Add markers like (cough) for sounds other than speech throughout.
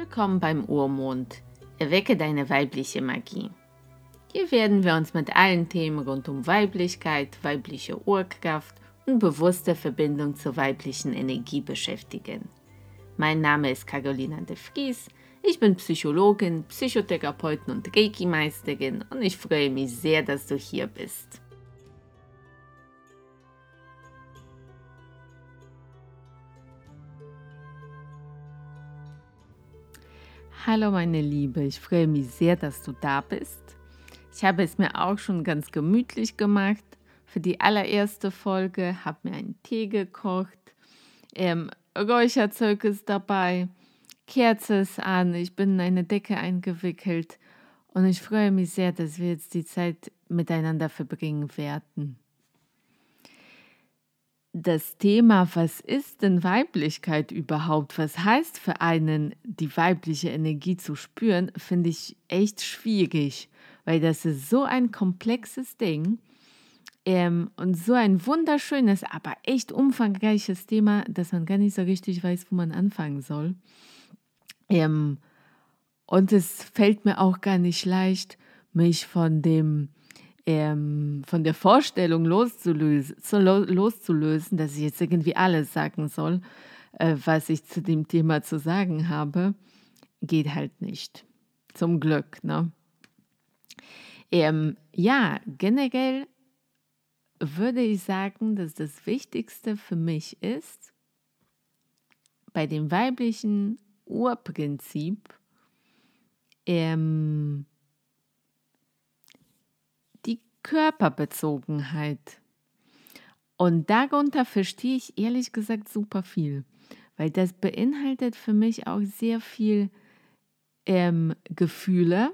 Willkommen beim Urmond. Erwecke deine weibliche Magie. Hier werden wir uns mit allen Themen rund um Weiblichkeit, weibliche Urkraft und bewusste Verbindung zur weiblichen Energie beschäftigen. Mein Name ist Carolina de Vries. Ich bin Psychologin, Psychotherapeutin und Reiki-Meisterin und ich freue mich sehr, dass du hier bist. Hallo meine Liebe, ich freue mich sehr, dass du da bist. Ich habe es mir auch schon ganz gemütlich gemacht. Für die allererste Folge habe mir einen Tee gekocht, ähm, Räucherzeug ist dabei, Kerze ist an, ich bin in eine Decke eingewickelt. Und ich freue mich sehr, dass wir jetzt die Zeit miteinander verbringen werden das Thema, was ist denn Weiblichkeit überhaupt? Was heißt für einen, die weibliche Energie zu spüren, finde ich echt schwierig, weil das ist so ein komplexes Ding ähm, und so ein wunderschönes, aber echt umfangreiches Thema, dass man gar nicht so richtig weiß, wo man anfangen soll. Ähm, und es fällt mir auch gar nicht leicht, mich von dem ähm, von der Vorstellung loszulösen, loszulösen, dass ich jetzt irgendwie alles sagen soll, äh, was ich zu dem Thema zu sagen habe, geht halt nicht. Zum Glück. Ne? Ähm, ja, generell würde ich sagen, dass das Wichtigste für mich ist, bei dem weiblichen Urprinzip, ähm, Körperbezogenheit. Und darunter verstehe ich ehrlich gesagt super viel, weil das beinhaltet für mich auch sehr viel ähm, Gefühle,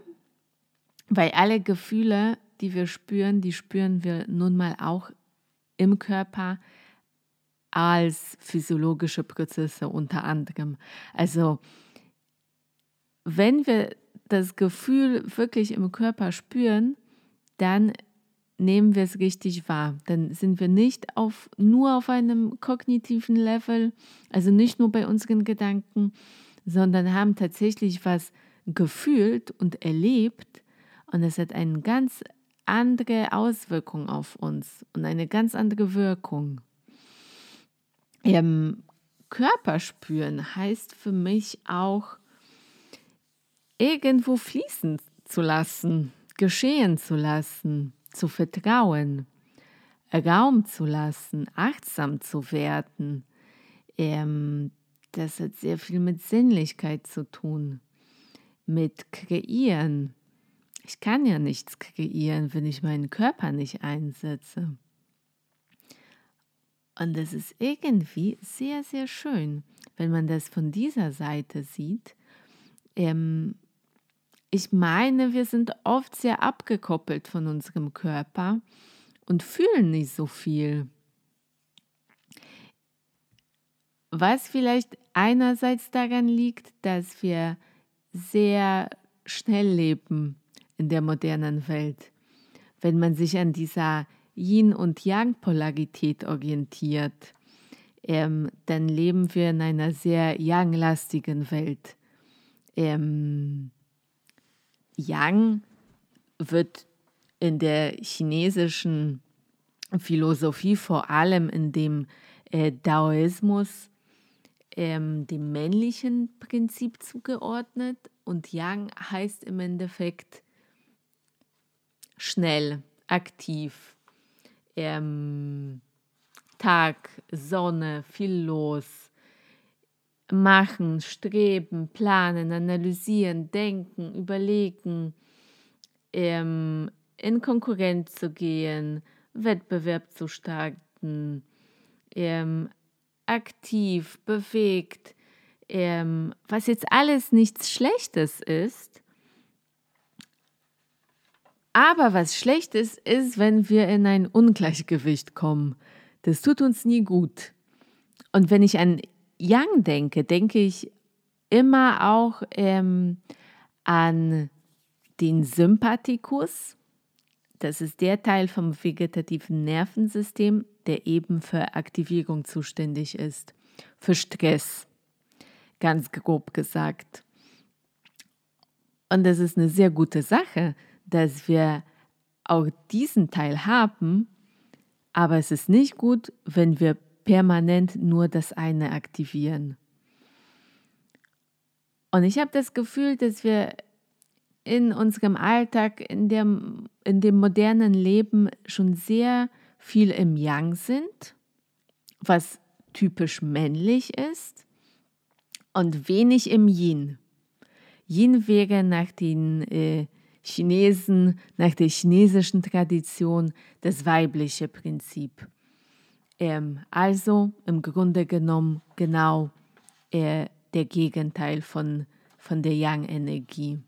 weil alle Gefühle, die wir spüren, die spüren wir nun mal auch im Körper als physiologische Prozesse unter anderem. Also wenn wir das Gefühl wirklich im Körper spüren, dann nehmen wir es richtig wahr. Dann sind wir nicht auf, nur auf einem kognitiven Level, also nicht nur bei unseren Gedanken, sondern haben tatsächlich was gefühlt und erlebt und es hat eine ganz andere Auswirkung auf uns und eine ganz andere Wirkung. Ähm, Körper spüren heißt für mich auch irgendwo fließen zu lassen, geschehen zu lassen zu vertrauen, Raum zu lassen, achtsam zu werden. Ähm, das hat sehr viel mit Sinnlichkeit zu tun, mit Kreieren. Ich kann ja nichts kreieren, wenn ich meinen Körper nicht einsetze. Und es ist irgendwie sehr, sehr schön, wenn man das von dieser Seite sieht. Ähm, ich meine, wir sind oft sehr abgekoppelt von unserem Körper und fühlen nicht so viel. Was vielleicht einerseits daran liegt, dass wir sehr schnell leben in der modernen Welt. Wenn man sich an dieser Yin- und Yang-Polarität orientiert, ähm, dann leben wir in einer sehr Yang-lastigen Welt. Ähm, Yang wird in der chinesischen Philosophie, vor allem in dem äh, Daoismus, ähm, dem männlichen Prinzip zugeordnet. Und Yang heißt im Endeffekt schnell, aktiv, ähm, Tag, Sonne, viel los, machen, streben, planen, analysieren, denken, überlegen, ähm, in Konkurrenz zu gehen, Wettbewerb zu starten, ähm, aktiv, bewegt, ähm, was jetzt alles nichts Schlechtes ist. Aber was schlecht ist, ist, wenn wir in ein Ungleichgewicht kommen. Das tut uns nie gut. Und wenn ich an Yang denke, denke ich immer auch ähm, an den Sympathikus. Das ist der Teil vom vegetativen Nervensystem, der eben für Aktivierung zuständig ist, für Stress, ganz grob gesagt. Und das ist eine sehr gute Sache, dass wir auch diesen Teil haben, aber es ist nicht gut, wenn wir permanent nur das eine aktivieren. Und ich habe das Gefühl, dass wir in unserem Alltag, in dem, in dem modernen Leben schon sehr viel im Yang sind, was typisch männlich ist, und wenig im Yin. Yin wäre nach den äh, Chinesen, nach der chinesischen Tradition das weibliche Prinzip. Ähm, also im Grunde genommen genau äh, der Gegenteil von, von der Yang-Energie.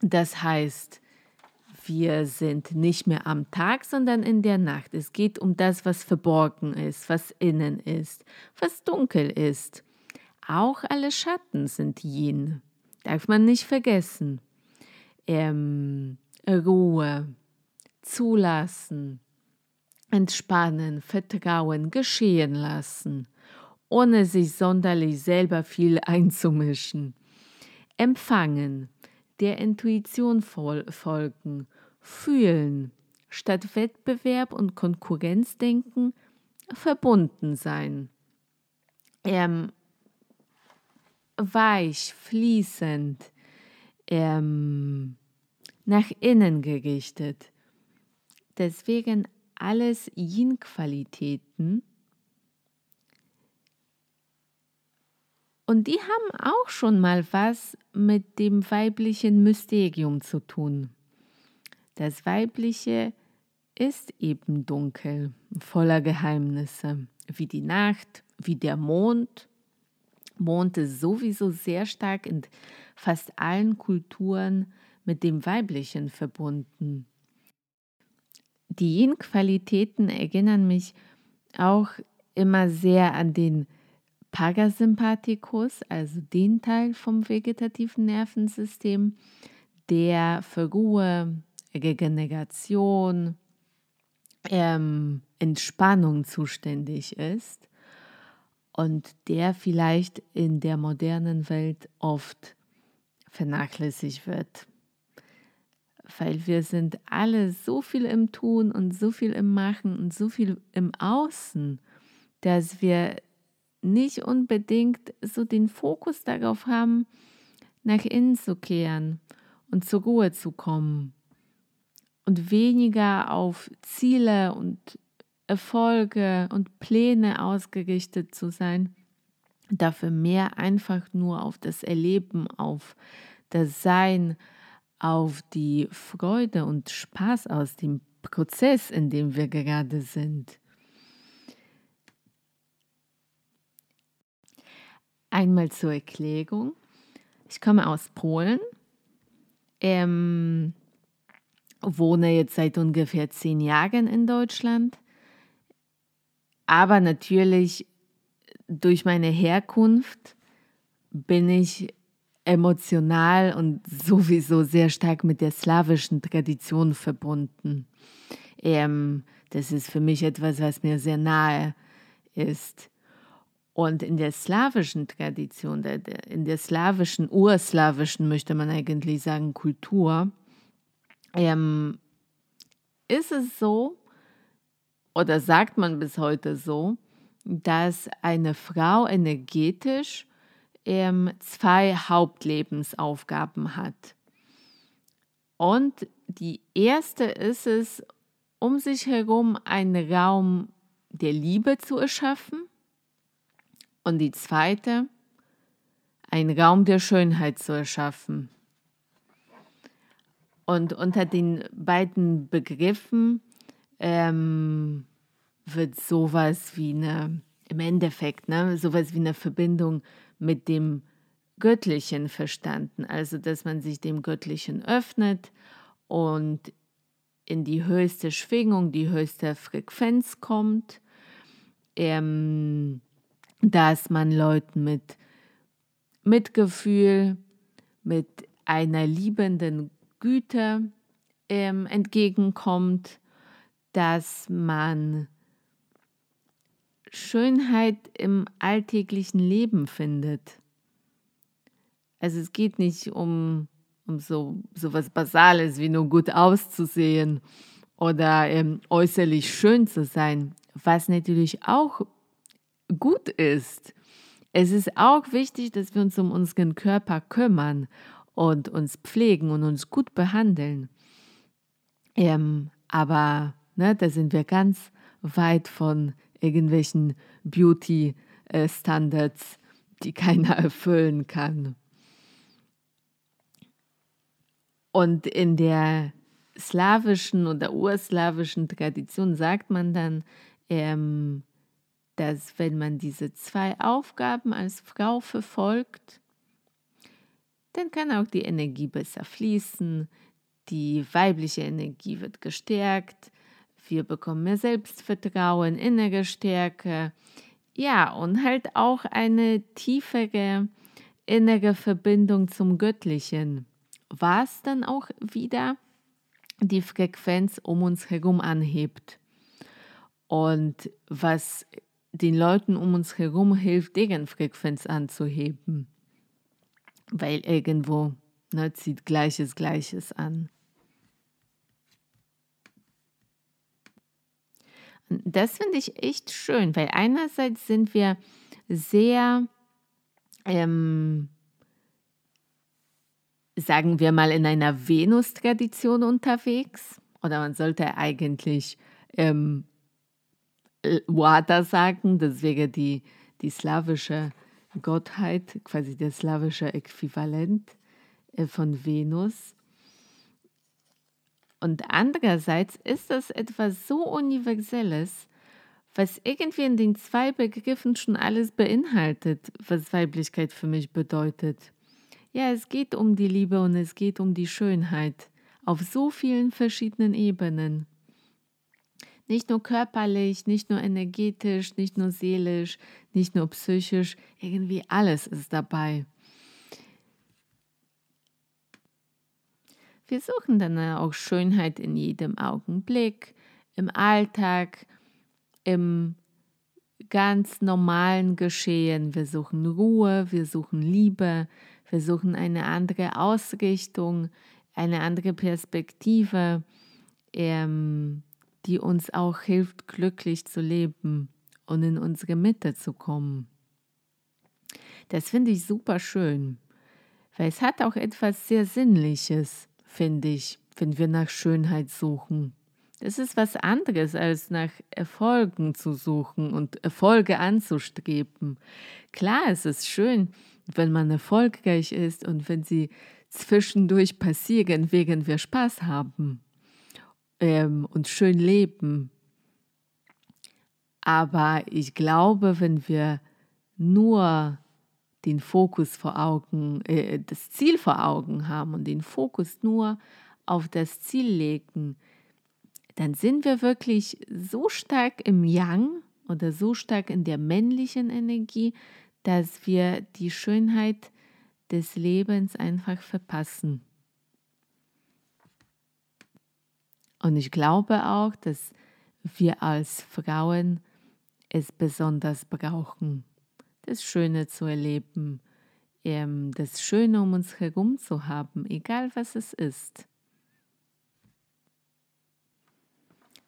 Das heißt, wir sind nicht mehr am Tag, sondern in der Nacht. Es geht um das, was verborgen ist, was innen ist, was dunkel ist. Auch alle Schatten sind Yin. Darf man nicht vergessen. Ähm, Ruhe, zulassen, entspannen, vertrauen, geschehen lassen ohne sich sonderlich selber viel (laughs) einzumischen. Empfangen, der Intuition folgen, fühlen, statt Wettbewerb und Konkurrenzdenken verbunden sein. Ähm, weich, fließend, ähm, nach innen gerichtet. Deswegen alles Yin-Qualitäten, Und die haben auch schon mal was mit dem weiblichen Mysterium zu tun. Das Weibliche ist eben dunkel, voller Geheimnisse, wie die Nacht, wie der Mond. Mond ist sowieso sehr stark in fast allen Kulturen mit dem Weiblichen verbunden. Die Yin-Qualitäten erinnern mich auch immer sehr an den Parasympathikus, also den Teil vom vegetativen Nervensystem, der für Ruhe, Regeneration, ähm, Entspannung zuständig ist und der vielleicht in der modernen Welt oft vernachlässigt wird. Weil wir sind alle so viel im Tun und so viel im Machen und so viel im Außen, dass wir nicht unbedingt so den Fokus darauf haben, nach innen zu kehren und zur Ruhe zu kommen. Und weniger auf Ziele und Erfolge und Pläne ausgerichtet zu sein, dafür mehr einfach nur auf das Erleben, auf das Sein, auf die Freude und Spaß aus dem Prozess, in dem wir gerade sind. Einmal zur Erklärung. Ich komme aus Polen, ähm, wohne jetzt seit ungefähr zehn Jahren in Deutschland, aber natürlich durch meine Herkunft bin ich emotional und sowieso sehr stark mit der slawischen Tradition verbunden. Ähm, das ist für mich etwas, was mir sehr nahe ist. Und in der slawischen Tradition, in der slawischen, urslawischen, möchte man eigentlich sagen, Kultur, ähm, ist es so, oder sagt man bis heute so, dass eine Frau energetisch ähm, zwei Hauptlebensaufgaben hat. Und die erste ist es, um sich herum einen Raum der Liebe zu erschaffen und die zweite, einen Raum der Schönheit zu erschaffen. Und unter den beiden Begriffen ähm, wird sowas wie eine, im Endeffekt, ne, sowas wie eine Verbindung mit dem Göttlichen verstanden. Also, dass man sich dem Göttlichen öffnet und in die höchste Schwingung, die höchste Frequenz kommt. Ähm, dass man Leuten mit Mitgefühl, mit einer liebenden Güte ähm, entgegenkommt, dass man Schönheit im alltäglichen Leben findet. Also es geht nicht um um so, so was Basales wie nur gut auszusehen oder ähm, äußerlich schön zu sein, was natürlich auch gut ist. Es ist auch wichtig, dass wir uns um unseren Körper kümmern und uns pflegen und uns gut behandeln. Ähm, aber ne, da sind wir ganz weit von irgendwelchen Beauty-Standards, die keiner (laughs) erfüllen kann. Und in der slawischen oder urslawischen Tradition sagt man dann, ähm, dass wenn man diese zwei Aufgaben als Frau verfolgt, dann kann auch die Energie besser fließen, die weibliche Energie wird gestärkt, wir bekommen mehr Selbstvertrauen, innere Stärke, ja, und halt auch eine tiefere innere Verbindung zum Göttlichen, was dann auch wieder die Frequenz um uns herum anhebt. Und was den Leuten um uns herum hilft, deren Frequenz anzuheben, weil irgendwo ne, zieht Gleiches Gleiches an. Das finde ich echt schön, weil einerseits sind wir sehr, ähm, sagen wir mal, in einer Venus-Tradition unterwegs. Oder man sollte eigentlich ähm, Wada sagen, das wäre die, die slawische Gottheit, quasi der slawische Äquivalent äh, von Venus. Und andererseits ist das etwas so Universelles, was irgendwie in den zwei Begriffen schon alles beinhaltet, was Weiblichkeit für mich bedeutet. Ja, es geht um die Liebe und es geht um die Schönheit auf so vielen verschiedenen Ebenen. Nicht nur körperlich, nicht nur energetisch, nicht nur seelisch, nicht nur psychisch, irgendwie alles ist dabei. Wir suchen dann auch Schönheit in jedem Augenblick, im Alltag, im ganz normalen Geschehen. Wir suchen Ruhe, wir suchen Liebe, wir suchen eine andere Ausrichtung, eine andere Perspektive, ähm, die uns auch hilft, glücklich zu leben und in unsere Mitte zu kommen. Das finde ich super schön, weil es hat auch etwas sehr Sinnliches finde ich, wenn wir nach Schönheit suchen. Das ist was anderes, als nach Erfolgen zu suchen und Erfolge anzustreben. Klar, es ist schön, wenn man erfolgreich ist und wenn sie zwischendurch passieren, während wir Spaß haben ähm, und schön leben. Aber ich glaube, wenn wir nur den Fokus vor Augen, äh, das Ziel vor Augen haben und den Fokus nur auf das Ziel legen, dann sind wir wirklich so stark im Yang oder so stark in der männlichen Energie, dass wir die Schönheit des Lebens einfach verpassen. Und ich glaube auch, dass wir als Frauen es besonders brauchen das Schöne zu erleben, ähm, das Schöne um uns herum zu haben, egal was es ist.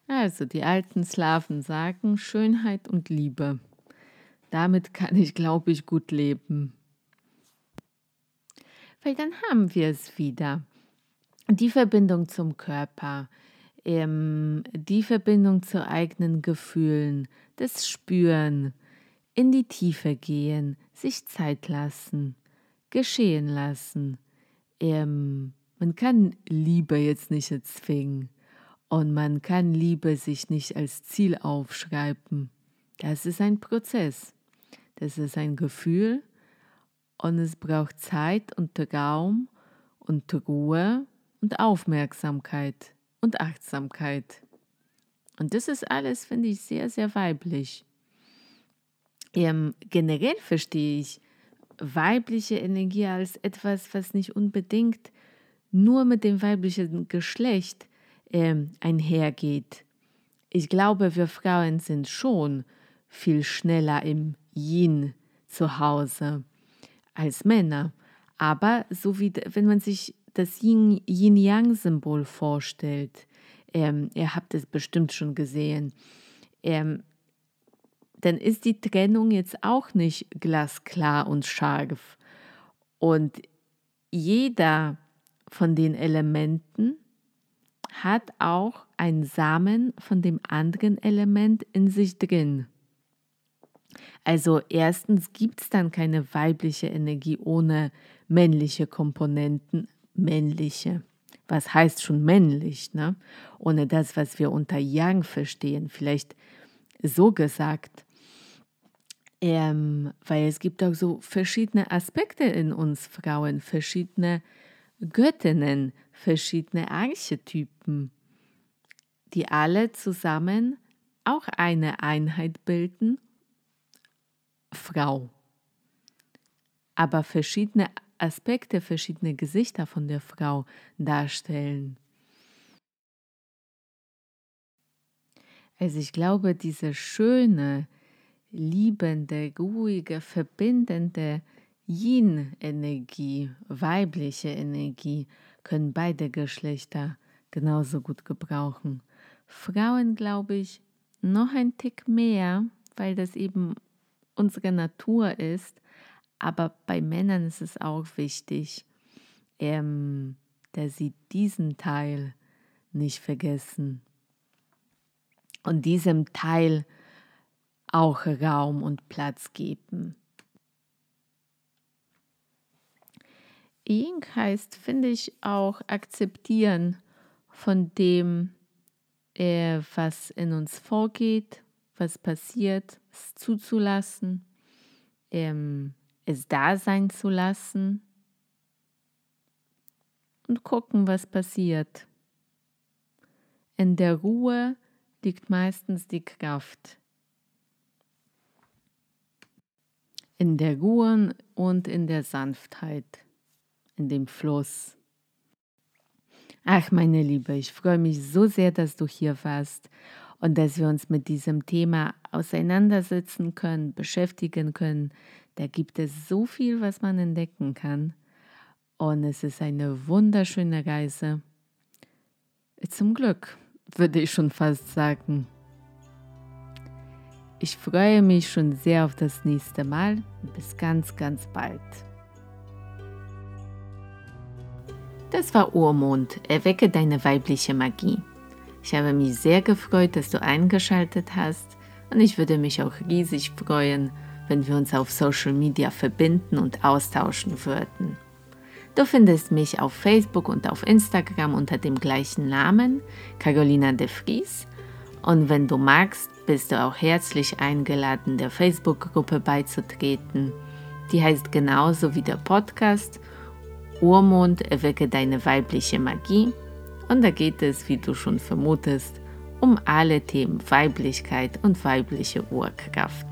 Also die alten Slawen sagen Schönheit und Liebe. Damit kann ich, glaube ich, gut leben. Weil dann haben wir es wieder. Die Verbindung zum Körper, ähm, die Verbindung zu eigenen Gefühlen, das Spüren, in die Tiefe gehen, sich Zeit lassen, geschehen lassen. Ähm, man kann Liebe jetzt nicht erzwingen und man kann Liebe sich nicht als Ziel aufschreiben. Das ist ein Prozess, das ist ein Gefühl und es braucht Zeit und Raum und Ruhe und Aufmerksamkeit und Achtsamkeit. Und das ist alles, finde ich, sehr, sehr weiblich. Ähm, generell verstehe ich weibliche Energie als etwas, was nicht unbedingt nur mit dem weiblichen Geschlecht ähm, einhergeht. Ich glaube, wir Frauen sind schon viel schneller im Yin zu Hause als Männer. Aber so wie wenn man sich das Yin-Yang-Symbol vorstellt, ähm, ihr habt es bestimmt schon gesehen, ähm, dann ist die Trennung jetzt auch nicht glasklar und scharf. Und jeder von den Elementen hat auch einen Samen von dem anderen Element in sich drin. Also erstens gibt es dann keine weibliche Energie ohne männliche Komponenten, männliche. Was heißt schon männlich, ne? Ohne das, was wir unter Yang verstehen. Vielleicht so gesagt. Ähm, weil es gibt auch so verschiedene Aspekte in uns Frauen, verschiedene Göttinnen, verschiedene Archetypen, die alle zusammen auch eine Einheit bilden, Frau. Aber verschiedene Aspekte, verschiedene Gesichter von der Frau darstellen. Also ich glaube, diese schöne, liebende, ruhige, verbindende Yin-Energie, weibliche Energie, können beide Geschlechter genauso gut gebrauchen. Frauen, glaube ich, noch ein Tick mehr, weil das eben unsere Natur ist. Aber bei Männern ist es auch wichtig, ähm, dass sie diesen Teil nicht vergessen und diesem Teil auch Raum und Platz geben. Ying heißt, finde ich, auch akzeptieren von dem, äh, was in uns vorgeht, was passiert, es zuzulassen, ähm, es da sein zu lassen und gucken, was passiert. In der Ruhe liegt meistens die Kraft. In der Ruhe und in der Sanftheit, in dem Fluss. Ach, meine Liebe, ich freue mich so sehr, dass du hier warst und dass wir uns mit diesem Thema auseinandersetzen können, beschäftigen können. Da gibt es so viel, was man entdecken kann. Und es ist eine wunderschöne Reise. Zum Glück würde ich schon fast sagen. Ich freue mich schon sehr auf das nächste Mal. Bis ganz, ganz bald. Das war Urmond. Erwecke deine weibliche Magie. Ich habe mich sehr gefreut, dass du eingeschaltet hast und ich würde mich auch riesig freuen, wenn wir uns auf Social Media verbinden und austauschen würden. Du findest mich auf Facebook und auf Instagram unter dem gleichen Namen, Carolina de Vries. Und wenn du magst, bist du auch herzlich eingeladen, der Facebook-Gruppe beizutreten. Die heißt genauso wie der Podcast Urmond erwecke deine weibliche Magie. Und da geht es, wie du schon vermutest, um alle Themen Weiblichkeit und weibliche Urkraft.